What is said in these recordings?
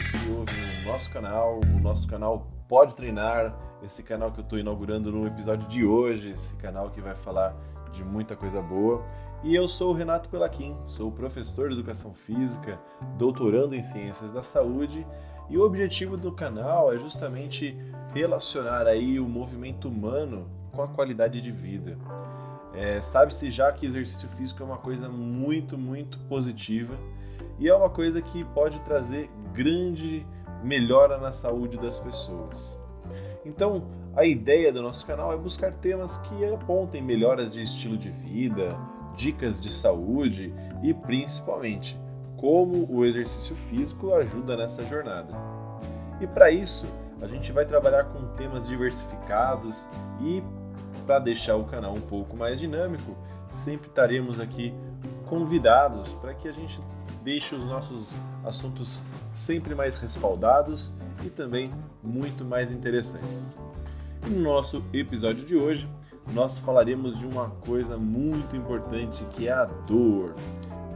Que ouvem o nosso canal, o nosso canal Pode Treinar, esse canal que eu estou inaugurando no episódio de hoje, esse canal que vai falar de muita coisa boa. E eu sou o Renato Pelaquim, sou professor de Educação Física, doutorando em Ciências da Saúde, e o objetivo do canal é justamente relacionar aí o movimento humano com a qualidade de vida. É, Sabe-se já que exercício físico é uma coisa muito, muito positiva e é uma coisa que pode trazer grande melhora na saúde das pessoas. Então, a ideia do nosso canal é buscar temas que apontem melhoras de estilo de vida, dicas de saúde e principalmente como o exercício físico ajuda nessa jornada. E para isso, a gente vai trabalhar com temas diversificados e para deixar o canal um pouco mais dinâmico, sempre estaremos aqui convidados para que a gente deixe os nossos assuntos sempre mais respaldados e também muito mais interessantes. E no nosso episódio de hoje, nós falaremos de uma coisa muito importante que é a dor,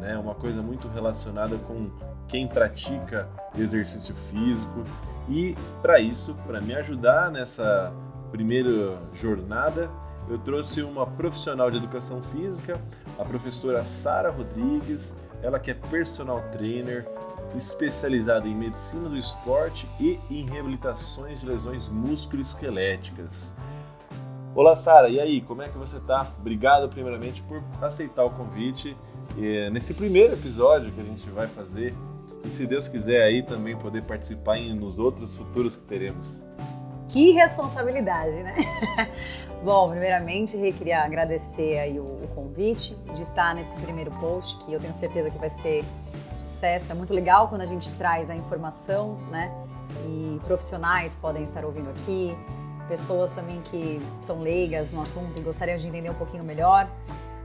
né? Uma coisa muito relacionada com quem pratica exercício físico e para isso, para me ajudar nessa primeira jornada, eu trouxe uma profissional de educação física, a professora Sara Rodrigues, ela que é personal trainer, especializada em medicina do esporte e em reabilitações de lesões musculoesqueléticas. Olá, Sara, e aí, como é que você tá? Obrigado, primeiramente, por aceitar o convite e, nesse primeiro episódio que a gente vai fazer. E se Deus quiser aí também poder participar em, nos outros futuros que teremos. Que responsabilidade, né? Bom, primeiramente, eu queria agradecer aí o, o, convite de estar nesse primeiro post, que eu tenho certeza que vai ser sucesso. É muito legal quando a gente traz a informação, né? E profissionais podem estar ouvindo aqui, pessoas também que são leigas no assunto e gostariam de entender um pouquinho melhor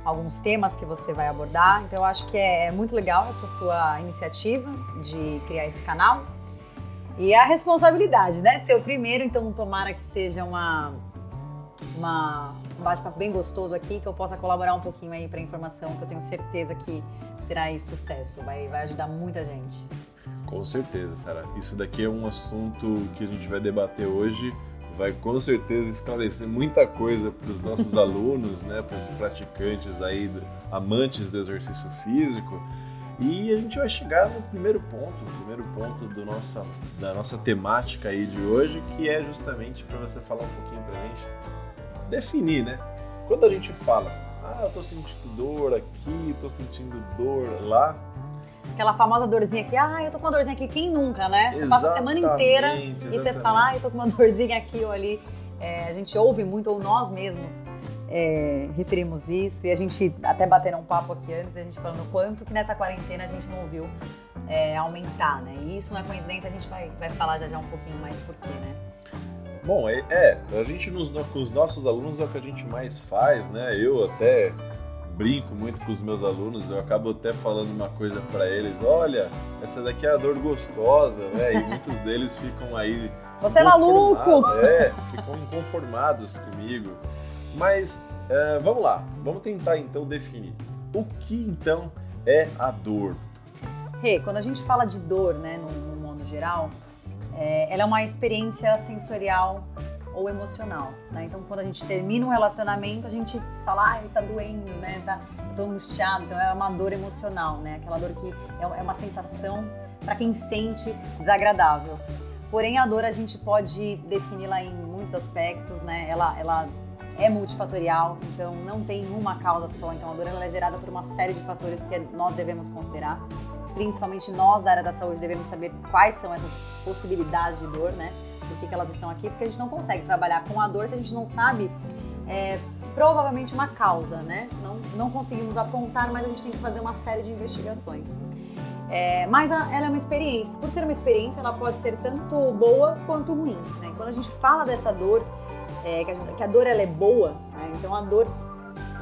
alguns temas que você vai abordar. Então, eu acho que é, é muito legal essa sua iniciativa de criar esse canal. E a responsabilidade, né, de ser o primeiro, então tomara que seja uma uma, um bate-papo bem gostoso aqui, que eu possa colaborar um pouquinho aí para informação, que eu tenho certeza que será sucesso, vai, vai ajudar muita gente. Com certeza, Sara. Isso daqui é um assunto que a gente vai debater hoje, vai com certeza esclarecer muita coisa para os nossos alunos, né, para os praticantes aí, amantes do exercício físico. E a gente vai chegar no primeiro ponto, o primeiro ponto do nossa, da nossa temática aí de hoje, que é justamente para você falar um pouquinho para a gente definir, né? Quando a gente fala, ah, eu tô sentindo dor aqui, tô sentindo dor lá. Aquela famosa dorzinha aqui, ah, eu tô com uma dorzinha aqui, quem nunca, né? Você passa a semana inteira exatamente. e você fala, ah, eu tô com uma dorzinha aqui ou ali. É, a gente ouve muito, ou nós mesmos é, referimos isso, e a gente até bateram um papo aqui antes, a gente falando quanto que nessa quarentena a gente não ouviu é, aumentar, né? E isso não é coincidência, a gente vai, vai falar já já um pouquinho mais por quê, né? Bom, é, é, a gente nos, com os nossos alunos é o que a gente mais faz, né? Eu até brinco muito com os meus alunos, eu acabo até falando uma coisa para eles, olha, essa daqui é a dor gostosa, né? E muitos deles ficam aí Você é maluco! É, ficam inconformados comigo. Mas é, vamos lá, vamos tentar então definir. O que então é a dor? Rê, hey, quando a gente fala de dor, né, no, no modo geral, é, ela é uma experiência sensorial ou emocional, né? Então, quando a gente termina um relacionamento, a gente fala, ai, tá doendo, né? Tá, tô angustiado. Então, é uma dor emocional, né? Aquela dor que é, é uma sensação para quem sente desagradável. Porém, a dor a gente pode defini-la em muitos aspectos, né? Ela, ela é multifatorial, então não tem uma causa só. Então, a dor ela é gerada por uma série de fatores que nós devemos considerar principalmente nós da área da saúde devemos saber quais são essas possibilidades de dor, né? Por que, que elas estão aqui? Porque a gente não consegue trabalhar com a dor se a gente não sabe é, provavelmente uma causa, né? Não, não conseguimos apontar, mas a gente tem que fazer uma série de investigações. É, mas a, ela é uma experiência. Por ser uma experiência, ela pode ser tanto boa quanto ruim. Né? Quando a gente fala dessa dor, é, que, a gente, que, a dor ela é boa, né? então a dor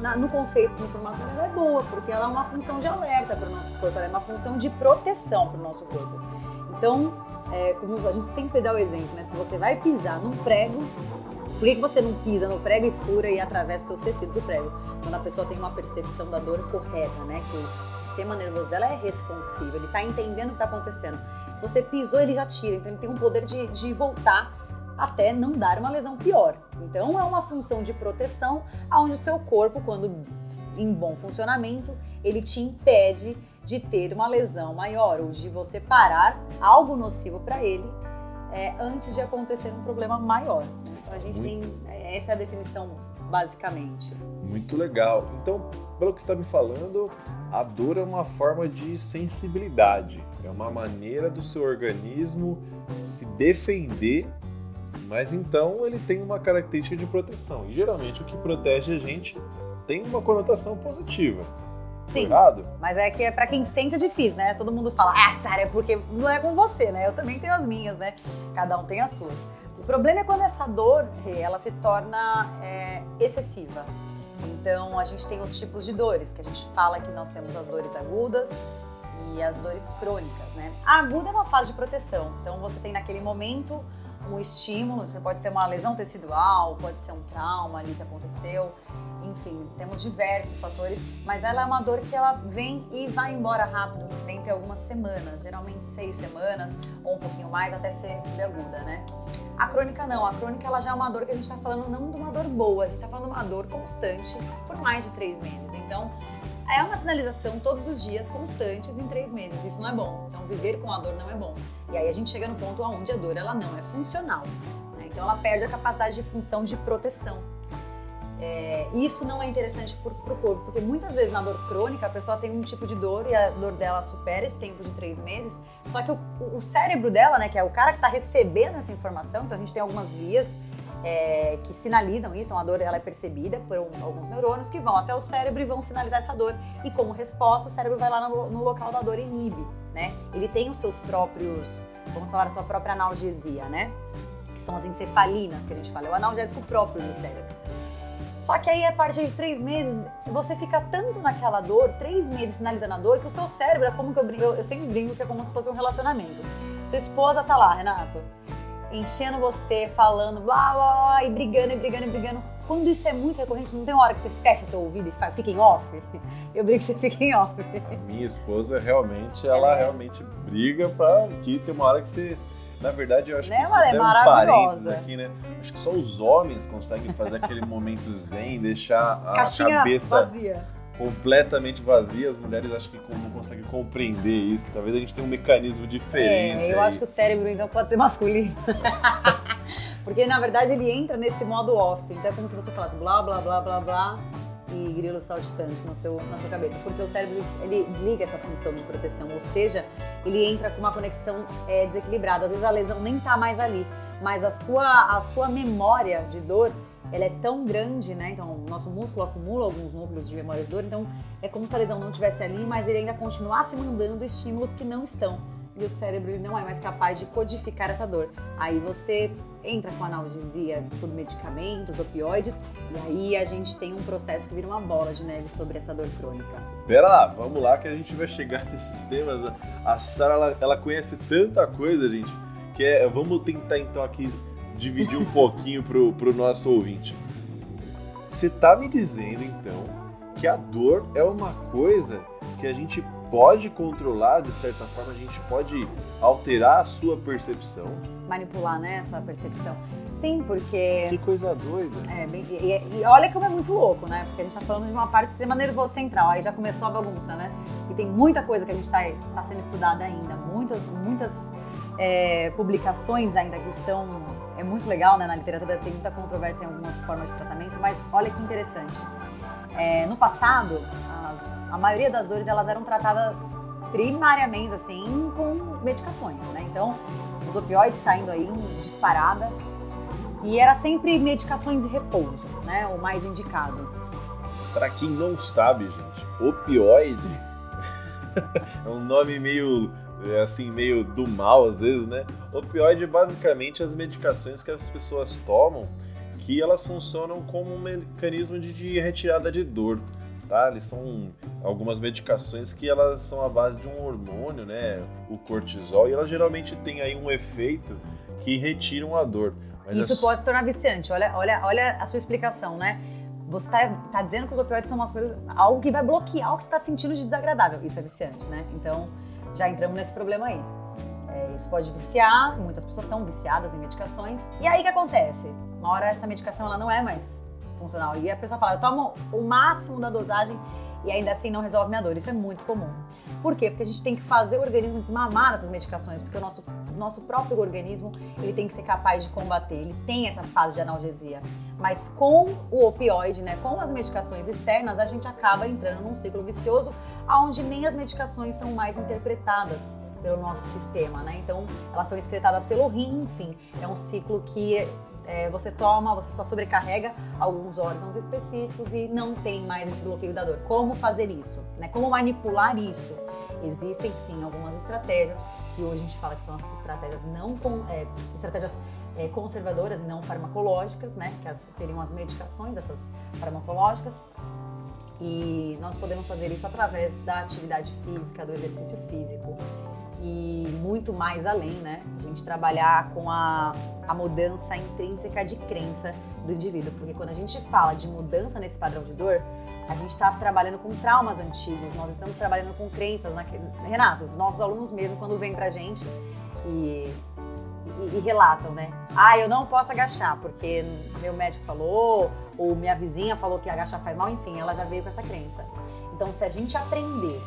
na, no conceito de informação ela é boa, porque ela é uma função de alerta para o nosso corpo, ela é uma função de proteção para o nosso corpo. Então, é, como a gente sempre dá o exemplo, né? Se você vai pisar num prego, Por que, que você não pisa no prego e fura e atravessa seus tecidos do prego? Quando a pessoa tem uma percepção da dor correta, né? Que o sistema nervoso dela é responsivo, ele está entendendo o que está acontecendo. Você pisou, ele já tira, então ele tem um poder de, de voltar até não dar uma lesão pior. Então é uma função de proteção onde o seu corpo, quando em bom funcionamento, ele te impede de ter uma lesão maior ou de você parar algo nocivo para ele é, antes de acontecer um problema maior. Né? Então a gente Muito. tem é, essa é a definição basicamente. Muito legal. Então, pelo que está me falando, a dor é uma forma de sensibilidade, é uma maneira do seu organismo se defender, mas então ele tem uma característica de proteção. E geralmente o que protege a gente tem uma conotação positiva. Sim. Errado? Mas é que é para quem sente é difícil, né? Todo mundo fala, ah, Sara, é porque não é com você, né? Eu também tenho as minhas, né? Cada um tem as suas. O problema é quando essa dor, ela se torna é, excessiva. Então, a gente tem os tipos de dores, que a gente fala que nós temos as dores agudas e as dores crônicas, né? A aguda é uma fase de proteção. Então, você tem naquele momento um estímulo, pode ser uma lesão tecidual, pode ser um trauma ali que aconteceu, enfim, temos diversos fatores, mas ela é uma dor que ela vem e vai embora rápido, dentro algumas semanas, geralmente seis semanas ou um pouquinho mais até ser subaguda, né? A crônica não, a crônica ela já é uma dor que a gente está falando não de uma dor boa, a gente está falando de uma dor constante por mais de três meses. Então, é uma sinalização todos os dias, constantes, em três meses. Isso não é bom. Então, viver com a dor não é bom. E aí a gente chega no ponto onde a dor ela não é funcional. Né? Então, ela perde a capacidade de função de proteção. É, isso não é interessante para o corpo, porque muitas vezes na dor crônica a pessoa tem um tipo de dor e a dor dela supera esse tempo de três meses, só que o, o cérebro dela, né, que é o cara que está recebendo essa informação, então a gente tem algumas vias é, que sinalizam isso, então a dor ela é percebida por um, alguns neurônios que vão até o cérebro e vão sinalizar essa dor. E como resposta, o cérebro vai lá no, no local da dor e inibe, né? Ele tem os seus próprios, vamos falar, a sua própria analgesia, né? Que são as encefalinas que a gente fala, é o analgésico próprio do cérebro. Só que aí, a partir de três meses, você fica tanto naquela dor, três meses sinalizando a dor, que o seu cérebro é como que eu brinco, eu, eu sempre brinco que é como se fosse um relacionamento. Sua esposa tá lá, Renato, enchendo você, falando blá blá blá, e brigando, e brigando, e brigando. Quando isso é muito recorrente, não tem uma hora que você fecha seu ouvido e fica em off? Eu brigo que você fica em off. Minha esposa realmente, ela é. realmente briga pra que tem uma hora que você. Na verdade, eu acho né, que isso é um parênteses aqui, né? Acho que só os homens conseguem fazer aquele momento zen, deixar a Caixinha cabeça vazia completamente vazia, as mulheres acho que não conseguem compreender isso. Talvez a gente tenha um mecanismo diferente. É, eu aí. acho que o cérebro então pode ser masculino. Porque na verdade ele entra nesse modo off. Então é como se você falasse blá blá blá blá blá e grilos saltitantes no seu, na sua cabeça. Porque o cérebro ele desliga essa função de proteção, ou seja, ele entra com uma conexão é, desequilibrada. Às vezes a lesão nem tá mais ali, mas a sua, a sua memória de dor ela é tão grande, né? Então, o nosso músculo acumula alguns núcleos de memória de dor, então é como se a lesão não estivesse ali, mas ele ainda continuasse mandando estímulos que não estão. E o cérebro ele não é mais capaz de codificar essa dor. Aí você entra com analgesia por medicamentos, opioides, e aí a gente tem um processo que vira uma bola de neve sobre essa dor crônica. Pera lá, vamos lá que a gente vai chegar nesses temas. A Sara, ela, ela conhece tanta coisa, gente, que é, vamos tentar então aqui dividir um pouquinho pro, pro nosso ouvinte. Você tá me dizendo então que a dor é uma coisa que a gente pode controlar, de certa forma, a gente pode alterar a sua percepção. Manipular, né, essa percepção. Sim, porque. Que coisa doida. É, bem, e, e, olha como é muito louco, né? Porque a gente tá falando de uma parte do sistema nervoso central, aí já começou a bagunça, né? E tem muita coisa que a gente tá, tá sendo estudada ainda, muitas, muitas é, publicações ainda que estão é muito legal, né? Na literatura tem muita controvérsia em algumas formas de tratamento, mas olha que interessante. É, no passado, as, a maioria das dores elas eram tratadas primariamente assim com medicações, né? Então, os opioides saindo aí disparada e era sempre medicações de repouso, né? O mais indicado. Para quem não sabe, gente, opioide é um nome meio é assim, meio do mal às vezes, né? Opioide é basicamente as medicações que as pessoas tomam que elas funcionam como um mecanismo de, retirada de dor? Eles são algumas medicações que elas são a base de um hormônio, né? O cortisol, e elas geralmente têm aí um efeito que retiram a dor. Mas Isso as- pode se tornar viciante. Olha, olha, olha a sua explicação, né? Você tá, tá dizendo que os opioides são umas coisas, algo que vai bloquear o que você está sentindo de desagradável. Isso é viciante, né? Então, já entramos nesse problema aí. É, isso pode viciar, muitas pessoas são viciadas em medicações. E aí o que acontece? Uma hora essa medicação ela não é mais funcional. E a pessoa fala, eu tomo o máximo da dosagem e ainda assim não resolve minha dor. Isso é muito comum. Por quê? Porque a gente tem que fazer o organismo desmamar essas medicações, porque o nosso, nosso próprio organismo ele tem que ser capaz de combater, ele tem essa fase de analgesia. Mas com o opioide, né, com as medicações externas, a gente acaba entrando num ciclo vicioso onde nem as medicações são mais interpretadas pelo nosso sistema, né? Então, elas são excretadas pelo rim, enfim, é um ciclo que é, você toma, você só sobrecarrega alguns órgãos específicos e não tem mais esse bloqueio da dor. Como fazer isso? Né? Como manipular isso? Existem sim algumas estratégias que hoje a gente fala que são as estratégias não com, é, estratégias é, conservadoras e não farmacológicas, né? Que as- seriam as medicações, essas farmacológicas. E nós podemos fazer isso através da atividade física, do exercício físico e muito mais além, né? A gente trabalhar com a, a mudança intrínseca de crença do indivíduo, porque quando a gente fala de mudança nesse padrão de dor, a gente está trabalhando com traumas antigos, nós estamos trabalhando com crenças. Naquele... Renato, nossos alunos mesmo, quando vêm pra gente e, e, e relatam, né? Ah, eu não posso agachar, porque meu médico falou, ou minha vizinha falou que agachar faz mal, enfim, ela já veio com essa crença. Então, se a gente aprender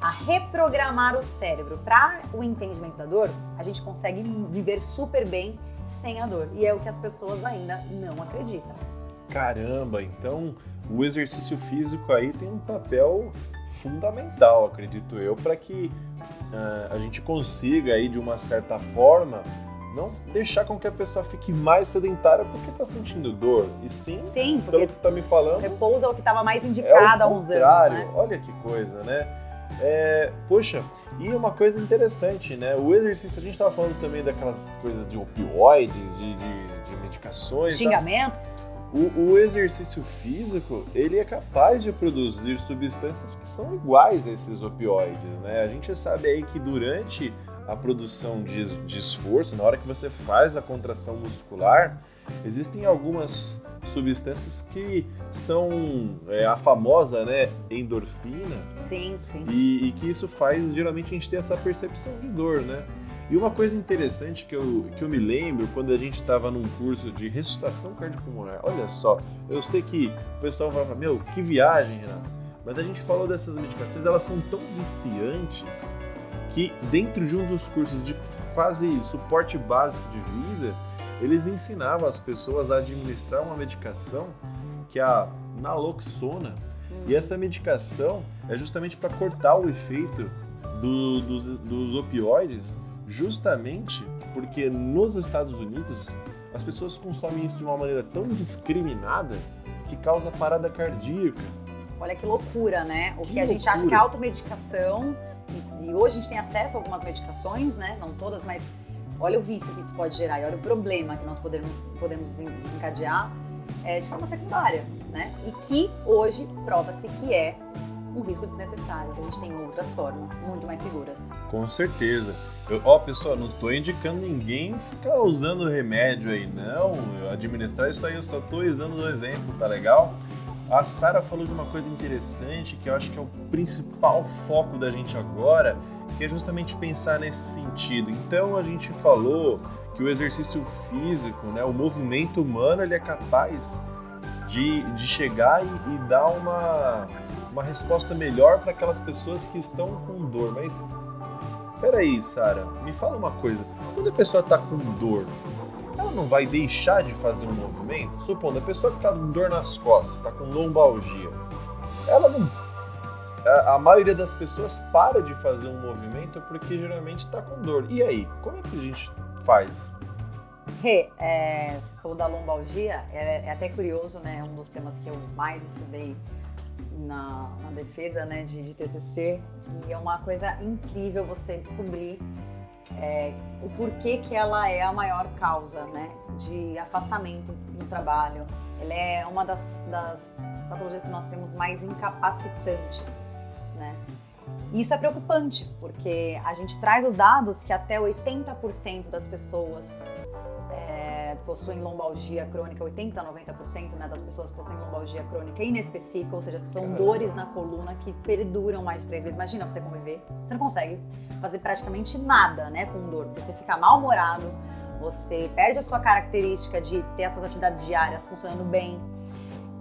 a reprogramar o cérebro para o entendimento da dor, a gente consegue viver super bem sem a dor. E é o que as pessoas ainda não acreditam. Caramba, então o exercício físico aí tem um papel fundamental, acredito eu, para que ah, a gente consiga aí de uma certa forma não deixar com que a pessoa fique mais sedentária porque está sentindo dor, e sim, Sim, pelo que você está me falando, repouso é o que estava mais é indicado há o uns anos, né? Olha que coisa, né? É, poxa, e uma coisa interessante, né? O exercício, a gente estava falando também daquelas coisas de opioides, de, de, de medicações. tá? Xingamentos. O, o exercício físico, ele é capaz de produzir substâncias que são iguais a esses opioides, né? A gente sabe aí que durante a produção de, de esforço, na hora que você faz a contração muscular, existem algumas substâncias que são é, a famosa, né, endorfina, Sim, sim. e, e que isso faz geralmente a gente ter essa percepção de dor, né? E uma coisa interessante que eu, que eu me lembro quando a gente estava num curso de ressuscitação cardiopulmonar, olha só, eu sei que o pessoal vai falar, meu, que viagem, Renato. Mas a gente falou dessas medicações, elas são tão viciantes que dentro de um dos cursos de quase suporte básico de vida, eles ensinavam as pessoas a administrar uma medicação que é a naloxona, Hum. e essa medicação é justamente para cortar o efeito do- dos, dos opioides, justamente porque nos Estados Unidos as pessoas consomem isso de uma maneira tão indiscriminada que causa parada cardíaca. Olha que loucura, né? O que, Que a gente acha loucura. que é automedicação, e, e hoje a gente tem acesso a algumas medicações, né? Não todas, mas olha o vício que isso pode gerar e olha o problema que nós podemos, podemos desencadear é, de forma secundária, né? E que hoje prova-se que é um risco desnecessário, que a gente tem outras formas muito mais seguras. Com certeza. Eu, ó, pessoal, não tô indicando ninguém ficar usando remédio aí, não. Eu administrar isso aí, eu só tô usando um exemplo, tá legal? A Sara falou de uma coisa interessante que eu acho que é o principal foco da gente agora, que é justamente pensar nesse sentido. Então a gente falou que o exercício físico, né, o movimento humano, ele é capaz de, de chegar e, e dar uma, uma resposta melhor para aquelas pessoas que estão com dor. Mas peraí, Sara, me fala uma coisa. Quando a pessoa está com dor, ela não vai deixar de fazer um movimento? Supondo, a pessoa que está com dor nas costas, está com lombalgia, ela não. A, maioria das pessoas para de fazer um movimento porque geralmente está com dor. E aí, como é que a gente faz? Rê, é, falou da lombalgia, é, é até curioso, né? É um dos temas que eu mais estudei na, na defesa né, de, de TCC e é uma coisa incrível você descobrir é, o porquê que ela é a maior causa né, de afastamento no trabalho. Ela é uma das, das patologias que nós temos mais incapacitantes, né? E isso é preocupante, porque a gente traz os dados que até 80% das pessoas possuem lombalgia crônica, 80 a 90% né, das pessoas possuem lombalgia crônica inespecífica, ou seja, são Caramba. dores na coluna que perduram mais de três meses. Imagina você conviver, você não consegue fazer praticamente nada né, com dor, porque você fica mal-humorado, você perde a sua característica de ter as suas atividades diárias funcionando bem.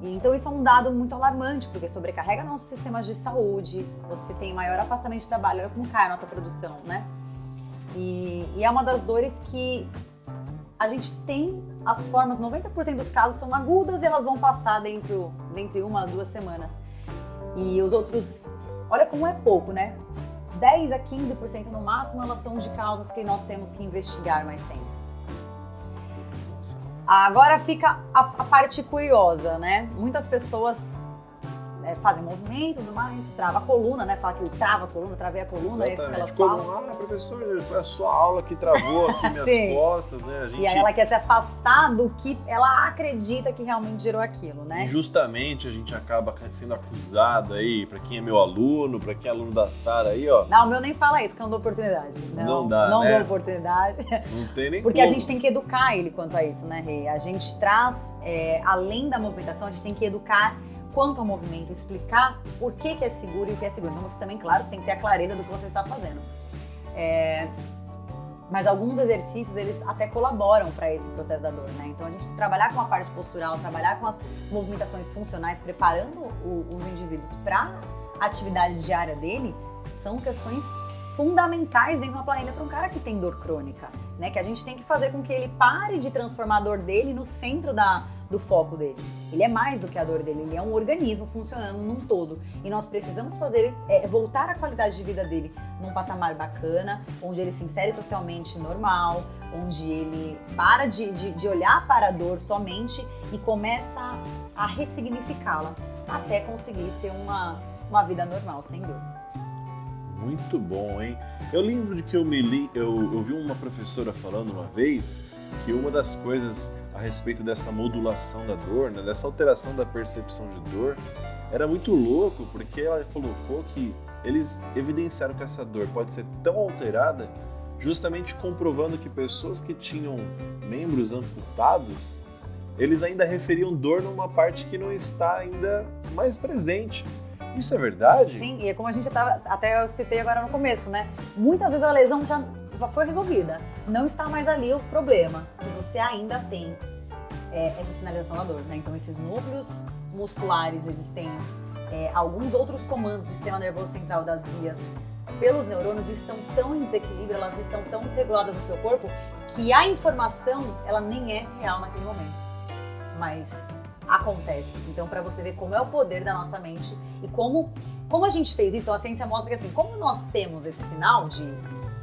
E, Então isso é um dado muito alarmante, porque sobrecarrega nossos sistemas de saúde, você tem maior afastamento de trabalho, olha como cai a nossa produção, né? E, e é uma das dores que a gente tem as formas, 90% dos casos são agudas e elas vão passar dentro, dentre uma a duas semanas. E os outros, olha como é pouco, né? 10 a 15% no máximo elas são de causas que nós temos que investigar mais tempo. Agora fica a, a parte curiosa, né? Muitas pessoas é, fazem movimento e tudo mais, trava a coluna, né? Fala que ele trava a coluna, travei a coluna, é isso que elas Como, falam. ah, professor, foi a sua aula que travou aqui minhas costas, né? A gente, E aí ela quer se afastar do que ela acredita que realmente gerou aquilo, né? Injustamente a gente acaba sendo acusado aí, pra quem é meu aluno, pra quem é aluno da Sara aí, ó. Não, o meu nem fala isso, que eu não dou oportunidade. Não, Não dá, Não né? dou oportunidade. Não tem nem Porque a como. gente tem que educar ele quanto a isso, né, Rei? A gente traz, é, além da movimentação, a gente tem que educar quanto ao movimento, explicar por que, que é seguro e o que é seguro. Então você também, claro, tem que ter a clareza do que você está fazendo. É, mas alguns exercícios, eles até colaboram para esse processo da dor, né? Então a gente trabalhar com a parte postural, trabalhar com as movimentações funcionais, preparando o- os indivíduos para a atividade diária dele, são questões fundamentais de uma planilha para um cara que tem dor crônica, né? Que a gente tem que fazer com que ele pare de transformar a dor dele no centro da, do foco dele. Ele é mais do que a dor dele, ele é um organismo funcionando num todo. E nós precisamos fazer é, voltar a qualidade de vida dele num patamar bacana, onde ele se insere socialmente normal, onde ele para de, de, de olhar para a dor somente e começa a ressignificá-la até conseguir ter uma, uma vida normal, sem dor. Muito bom, hein? Eu lembro de que eu me li, eu, eu vi uma professora falando uma vez que uma das coisas a respeito dessa modulação da dor, né, dessa alteração da percepção de dor, era muito louco, porque ela colocou que eles evidenciaram que essa dor pode ser tão alterada, justamente comprovando que pessoas que tinham membros amputados, eles ainda referiam dor numa parte que não está ainda mais presente. Isso é verdade? Sim, e é como a gente tava, até eu citei agora no começo, né? Muitas vezes a lesão já foi resolvida. Não está mais ali o problema. E você ainda tem é, essa sinalização da dor, né? Então, esses núcleos musculares existentes, é, alguns outros comandos do sistema nervoso central das vias pelos neurônios estão tão em desequilíbrio, elas estão tão desreguladas no seu corpo, que a informação, ela nem é real naquele momento. Mas acontece. Então, para você ver como é o poder da nossa mente e como, como a gente fez isso, então a ciência mostra que assim, como nós temos esse sinal de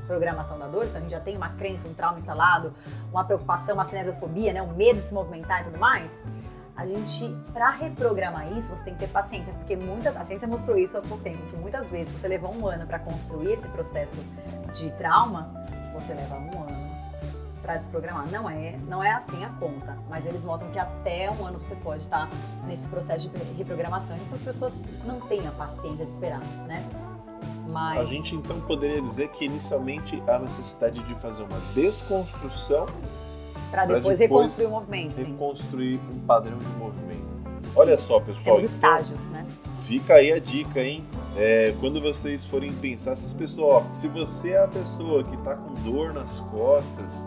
programação da dor, então a gente já tem uma crença, um trauma instalado, uma preocupação, uma cinesiofobia, né, um medo de se movimentar e tudo mais, a gente, para reprogramar isso, você tem que ter paciência, porque muitas, a ciência mostrou isso há pouco tempo, que muitas vezes você levou um ano para construir esse processo de trauma, você leva um ano para desprogramar. Não é, não é assim a conta, mas eles mostram que até um ano você pode estar nesse processo de reprogramação. Então as pessoas não têm a paciência de esperar, né? Mas A gente então poderia dizer que inicialmente há necessidade de fazer uma desconstrução para depois, depois reconstruir o movimento, sim. reconstruir um padrão de movimento. Olha só, pessoal, Temos então, estágios, né? fica aí a dica, hein? É, quando vocês forem pensar, essas pessoas, ó, se você é a pessoa que tá com dor nas costas,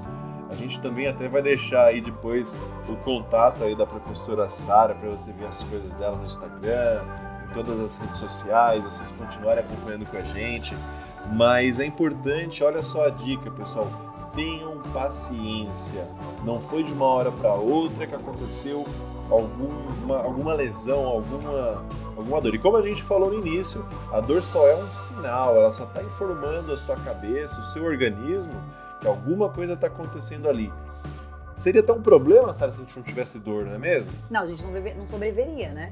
a gente também até vai deixar aí depois o contato aí da professora Sara para você ver as coisas dela no Instagram, em todas as redes sociais, vocês continuarem acompanhando com a gente. Mas é importante, olha só a dica, pessoal, tenham paciência. Não foi de uma hora para outra que aconteceu alguma, alguma lesão, alguma, alguma dor. E como a gente falou no início, a dor só é um sinal, ela só está informando a sua cabeça, o seu organismo, que alguma coisa está acontecendo ali. Seria tão um problema, Sara, se a gente não tivesse dor, não é mesmo? Não, a gente não, vive- não sobreviveria, né?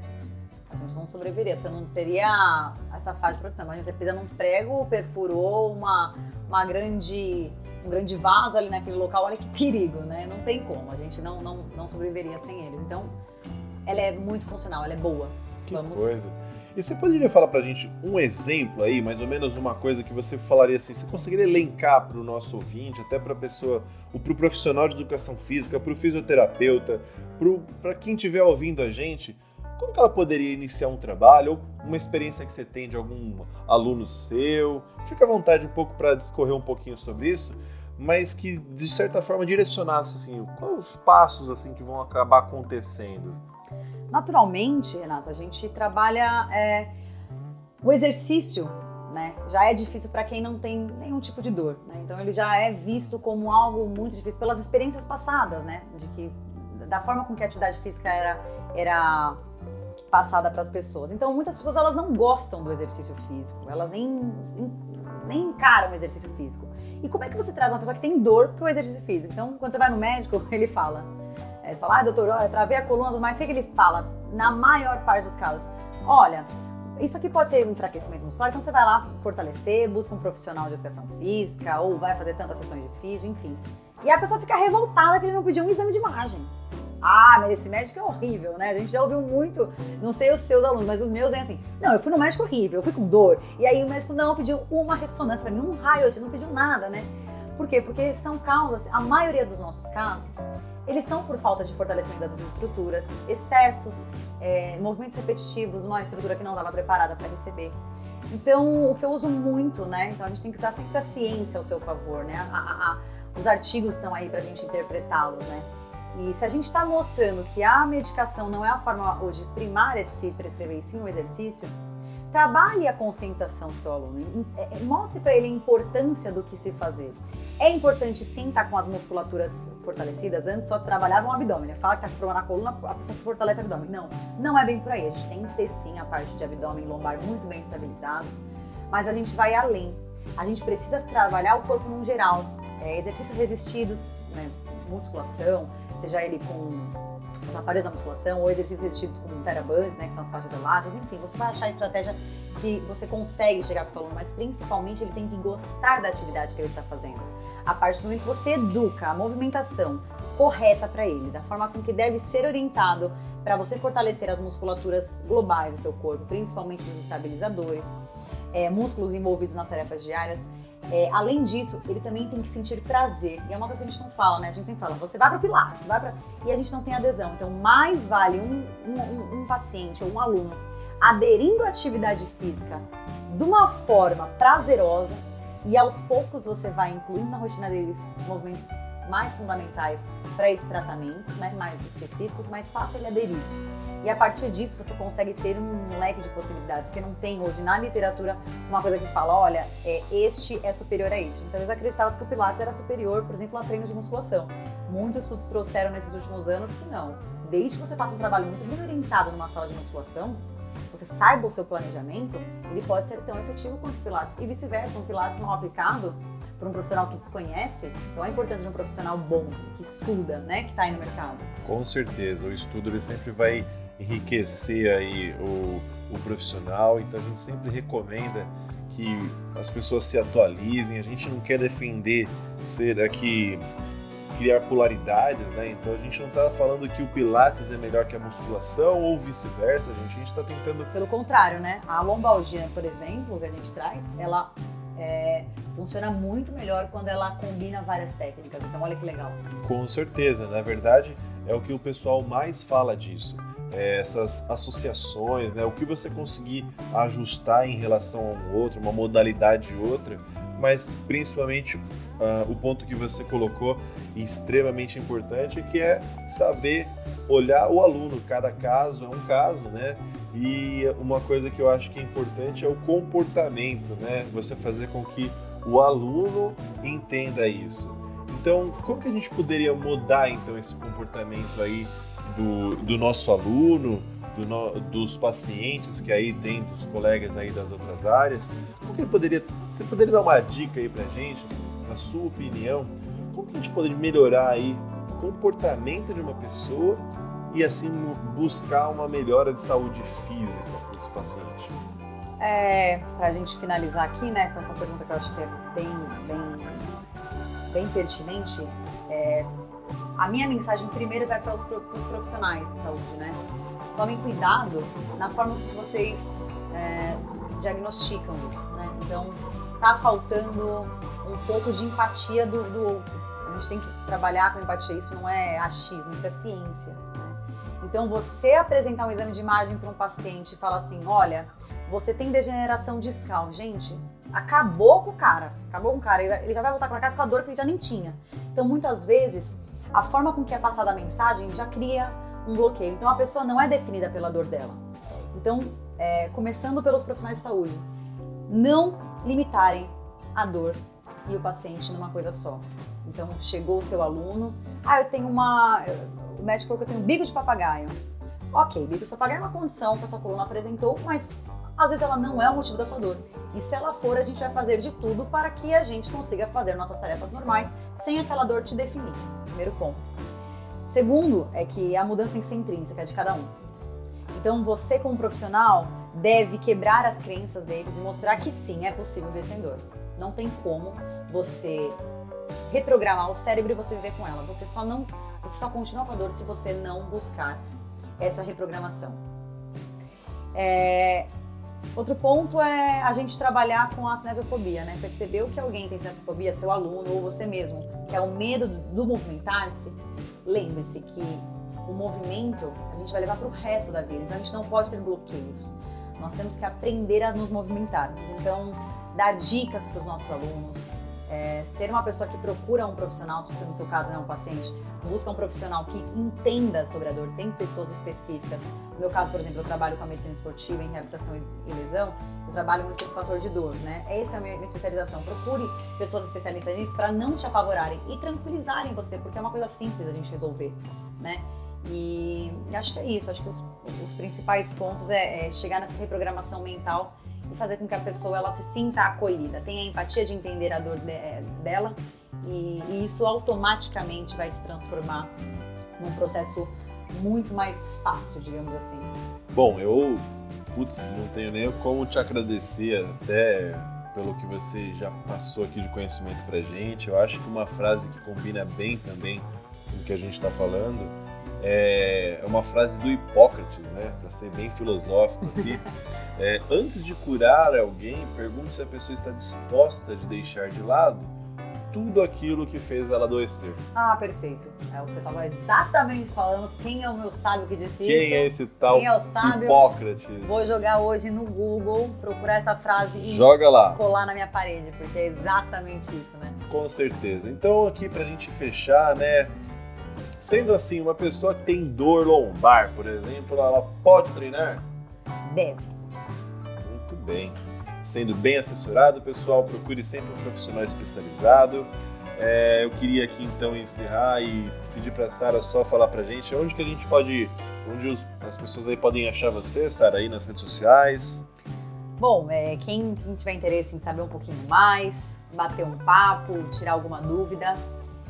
A gente não sobreviveria, você não teria essa fase de produção. Imagina, você pisa num prego, perfurou uma, uma grande, um grande vaso ali naquele local, olha que perigo, né? Não tem como, a gente não, não, não sobreviveria sem eles. Então, ela é muito funcional, ela é boa. Que Vamos- coisa. E você poderia falar pra gente um exemplo aí, mais ou menos uma coisa que você falaria assim, você conseguiria elencar para o nosso ouvinte, até para a pessoa, para o profissional de educação física, para o fisioterapeuta, para quem estiver ouvindo a gente, como que ela poderia iniciar um trabalho ou uma experiência que você tem de algum aluno seu? Fica à vontade um pouco para discorrer um pouquinho sobre isso, mas que de certa forma direcionasse assim, quais os passos assim que vão acabar acontecendo. Naturalmente, Renata, a gente trabalha é, o exercício, né? Já é difícil para quem não tem nenhum tipo de dor, né? Então ele já é visto como algo muito difícil pelas experiências passadas, né? De que da forma com que a atividade física era era passada para as pessoas. Então muitas pessoas elas não gostam do exercício físico, elas nem nem encaram o exercício físico. E como é que você traz uma pessoa que tem dor para o exercício físico? Então quando você vai no médico ele fala é, você fala, ah, doutor, olha, travei a coluna, mas sei que ele fala, na maior parte dos casos, olha, isso aqui pode ser um enfraquecimento muscular, então você vai lá fortalecer, busca um profissional de educação física, ou vai fazer tantas sessões de físio, enfim. E a pessoa fica revoltada que ele não pediu um exame de imagem. Ah, mas esse médico é horrível, né? A gente já ouviu muito, não sei os seus alunos, mas os meus vêm assim: não, eu fui no médico horrível, eu fui com dor. E aí o médico não pediu uma ressonância para mim, um raio, não pediu nada, né? Por quê? Porque são causas, a maioria dos nossos casos, eles são por falta de fortalecimento das estruturas, excessos, é, movimentos repetitivos, uma estrutura que não estava preparada para receber. Então, o que eu uso muito, né? Então, a gente tem que usar sempre a ciência ao seu favor, né? A, a, a, os artigos estão aí para a gente interpretá-los, né? E se a gente está mostrando que a medicação não é a forma hoje primária de se prescrever, sim o exercício, trabalhe a conscientização do seu aluno, é, mostre para ele a importância do que se fazer. É importante sim estar tá com as musculaturas fortalecidas. Antes só trabalhava o abdômen. Né? Fala que tá com problema na coluna, a pessoa fortalece o abdômen. Não, não é bem por aí. A gente tem que ter sim a parte de abdômen e lombar muito bem estabilizados, mas a gente vai além. A gente precisa trabalhar o corpo no geral. É, exercícios resistidos, né? musculação, seja ele com os aparelhos da musculação ou exercícios resistidos como o Teraband, né, que são as faixas elásticas, enfim, você vai achar a estratégia que você consegue chegar com o seu aluno, mas principalmente ele tem que gostar da atividade que ele está fazendo. A partir do momento que você educa a movimentação correta para ele, da forma com que deve ser orientado para você fortalecer as musculaturas globais do seu corpo, principalmente os estabilizadores, é, músculos envolvidos nas tarefas diárias, é, além disso, ele também tem que sentir prazer. E é uma coisa que a gente não fala, né? A gente sempre fala, você vai para o Pilates, vai para. E a gente não tem adesão. Então, mais vale um, um, um paciente ou um aluno aderindo à atividade física de uma forma prazerosa e aos poucos você vai incluindo na rotina deles movimentos mais fundamentais para esse tratamento, né, mais específicos, mais fácil ele aderir. E a partir disso você consegue ter um leque de possibilidades, porque não tem hoje na literatura uma coisa que fala, olha, é, este é superior a este. Então eles acreditavam que o Pilates era superior, por exemplo, a treino de musculação. Muitos estudos trouxeram nesses últimos anos que não. Desde que você faça um trabalho muito bem orientado numa sala de musculação, você saiba o seu planejamento, ele pode ser tão efetivo quanto o Pilates. E vice-versa, um Pilates mal aplicado por um profissional que desconhece, então a importância de um profissional bom, que estuda, né, que está aí no mercado. Com certeza, o estudo ele sempre vai enriquecer aí o, o profissional, então a gente sempre recomenda que as pessoas se atualizem, a gente não quer defender ser aqui criar polaridades, né? Então a gente não está falando que o Pilates é melhor que a musculação ou vice-versa, gente. A gente está tentando. Pelo contrário, né? A lombalgia, por exemplo, que a gente traz, ela é, funciona muito melhor quando ela combina várias técnicas. Então, olha que legal. Com certeza, na verdade, é o que o pessoal mais fala disso. É essas associações, né? O que você conseguir ajustar em relação a um outro, uma modalidade e outra, mas principalmente uh, o ponto que você colocou extremamente importante que é saber olhar o aluno. Cada caso é um caso, né? E uma coisa que eu acho que é importante é o comportamento, né? Você fazer com que o aluno entenda isso. Então, como que a gente poderia mudar então esse comportamento aí do, do nosso aluno, do no, dos pacientes que aí tem, dos colegas aí das outras áreas? Como que ele poderia, você poderia dar uma dica aí pra gente, na sua opinião, como que a gente poderia melhorar aí o comportamento de uma pessoa e assim buscar uma melhora de saúde física para esse paciente? É, para a gente finalizar aqui, né, com essa pergunta que eu acho que é bem, bem, bem pertinente, é, a minha mensagem primeiro vai para os, profissionais de saúde, né? Tomem cuidado na forma que vocês é, diagnosticam isso, né? Então, tá faltando um pouco de empatia do, do outro. A gente tem que trabalhar com empatia, isso não é achismo, isso é ciência. Né? Então, você apresentar um exame de imagem para um paciente e falar assim: olha, você tem degeneração discal. Gente, acabou com o cara. Acabou com o cara. Ele já vai voltar para casa com a dor que ele já nem tinha. Então, muitas vezes, a forma com que é passada a mensagem já cria um bloqueio. Então, a pessoa não é definida pela dor dela. Então, é, começando pelos profissionais de saúde, não limitarem a dor e o paciente numa coisa só. Então, chegou o seu aluno, ah, eu tenho uma. O médico falou que eu tenho bico de papagaio. Ok, bico de papagaio é uma condição que a sua coluna apresentou, mas às vezes ela não é o motivo da sua dor. E se ela for, a gente vai fazer de tudo para que a gente consiga fazer nossas tarefas normais sem aquela dor te definir. Primeiro ponto. Segundo, é que a mudança tem que ser intrínseca de cada um. Então você, como profissional, deve quebrar as crenças deles e mostrar que sim, é possível sem dor. Não tem como você reprogramar o cérebro e você viver com ela. Você só não, você só continua com a dor se você não buscar essa reprogramação. É, outro ponto é a gente trabalhar com a cinesiofobia, né? Percebeu que alguém tem cinesiofobia, seu aluno ou você mesmo, que é o medo do movimentar-se, lembre-se que o movimento a gente vai levar para o resto da vida, então a gente não pode ter bloqueios. Nós temos que aprender a nos movimentar. Então, dar dicas para os nossos alunos, é, ser uma pessoa que procura um profissional, se você no seu caso não é um paciente, busca um profissional que entenda sobre a dor, tem pessoas específicas. No meu caso, por exemplo, eu trabalho com a medicina esportiva em reabilitação e lesão, eu trabalho muito com esse fator de dor, né? Essa é a minha, especialização. Procure pessoas especialistas nisso para não te apavorarem e tranquilizarem você, porque é uma coisa simples a gente resolver, né? E acho que é isso, acho que os, os principais pontos é, é chegar nessa reprogramação mental e fazer com que a pessoa ela se sinta acolhida, tenha a empatia de entender a dor de, é, dela e, e, isso automaticamente vai se transformar num processo muito mais fácil, digamos assim. Bom, eu putz, não tenho nem como te agradecer até pelo que você já passou aqui de conhecimento pra gente. Eu acho que uma frase que combina bem também com o que a gente está falando é uma frase do Hipócrates, né? Para ser bem filosófico aqui. É, antes de curar alguém, pergunte se a pessoa está disposta de deixar de lado tudo aquilo que fez ela adoecer. Ah, perfeito. É o que eu estava exatamente falando. Quem é o meu sábio que disse Quem isso? Quem é esse tal Quem é o sábio? Hipócrates? Vou jogar hoje no Google, procurar essa frase e Joga lá. colar na minha parede, porque é exatamente isso, né? Com certeza. Então, aqui pra gente fechar, né? Sendo assim, uma pessoa que tem dor lombar, por exemplo, ela pode treinar? Deve Sendo bem assessorado, pessoal, procure sempre um profissional especializado. É, eu queria aqui então encerrar e pedir para Sara só falar para a gente onde que a gente pode, onde os, as pessoas aí podem achar você, Sara, aí nas redes sociais. Bom, é, quem, quem, tiver interesse em saber um pouquinho mais, bater um papo, tirar alguma dúvida,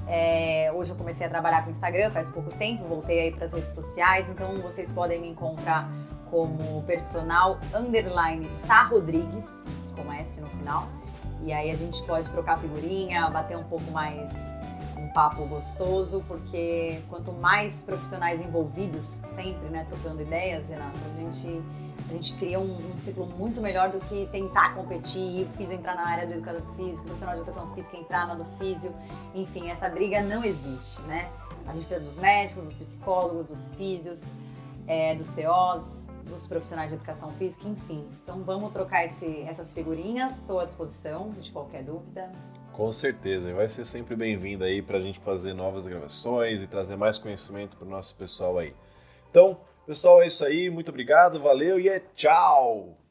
é, hoje eu comecei a trabalhar com Instagram faz pouco tempo, voltei aí para as redes sociais, então vocês podem me encontrar como personal underline Sá Rodrigues, com S no final. E aí a gente pode trocar figurinha, bater um pouco mais um papo gostoso, porque quanto mais profissionais envolvidos, sempre, né, trocando ideias, Renato, a gente, a gente cria um, um ciclo muito melhor do que tentar competir, o físio entrar na área do educador físico, o profissional de educação física entrar na do físio, enfim, essa briga não existe, né? A gente precisa dos médicos, dos psicólogos, dos físios, é, dos TOs, dos profissionais de educação física, enfim. Então vamos trocar esse, essas figurinhas, estou à disposição de qualquer dúvida. Com certeza, e vai ser sempre bem-vindo aí para a gente fazer novas gravações e trazer mais conhecimento para o nosso pessoal aí. Então, pessoal, é isso aí, muito obrigado, valeu e é tchau!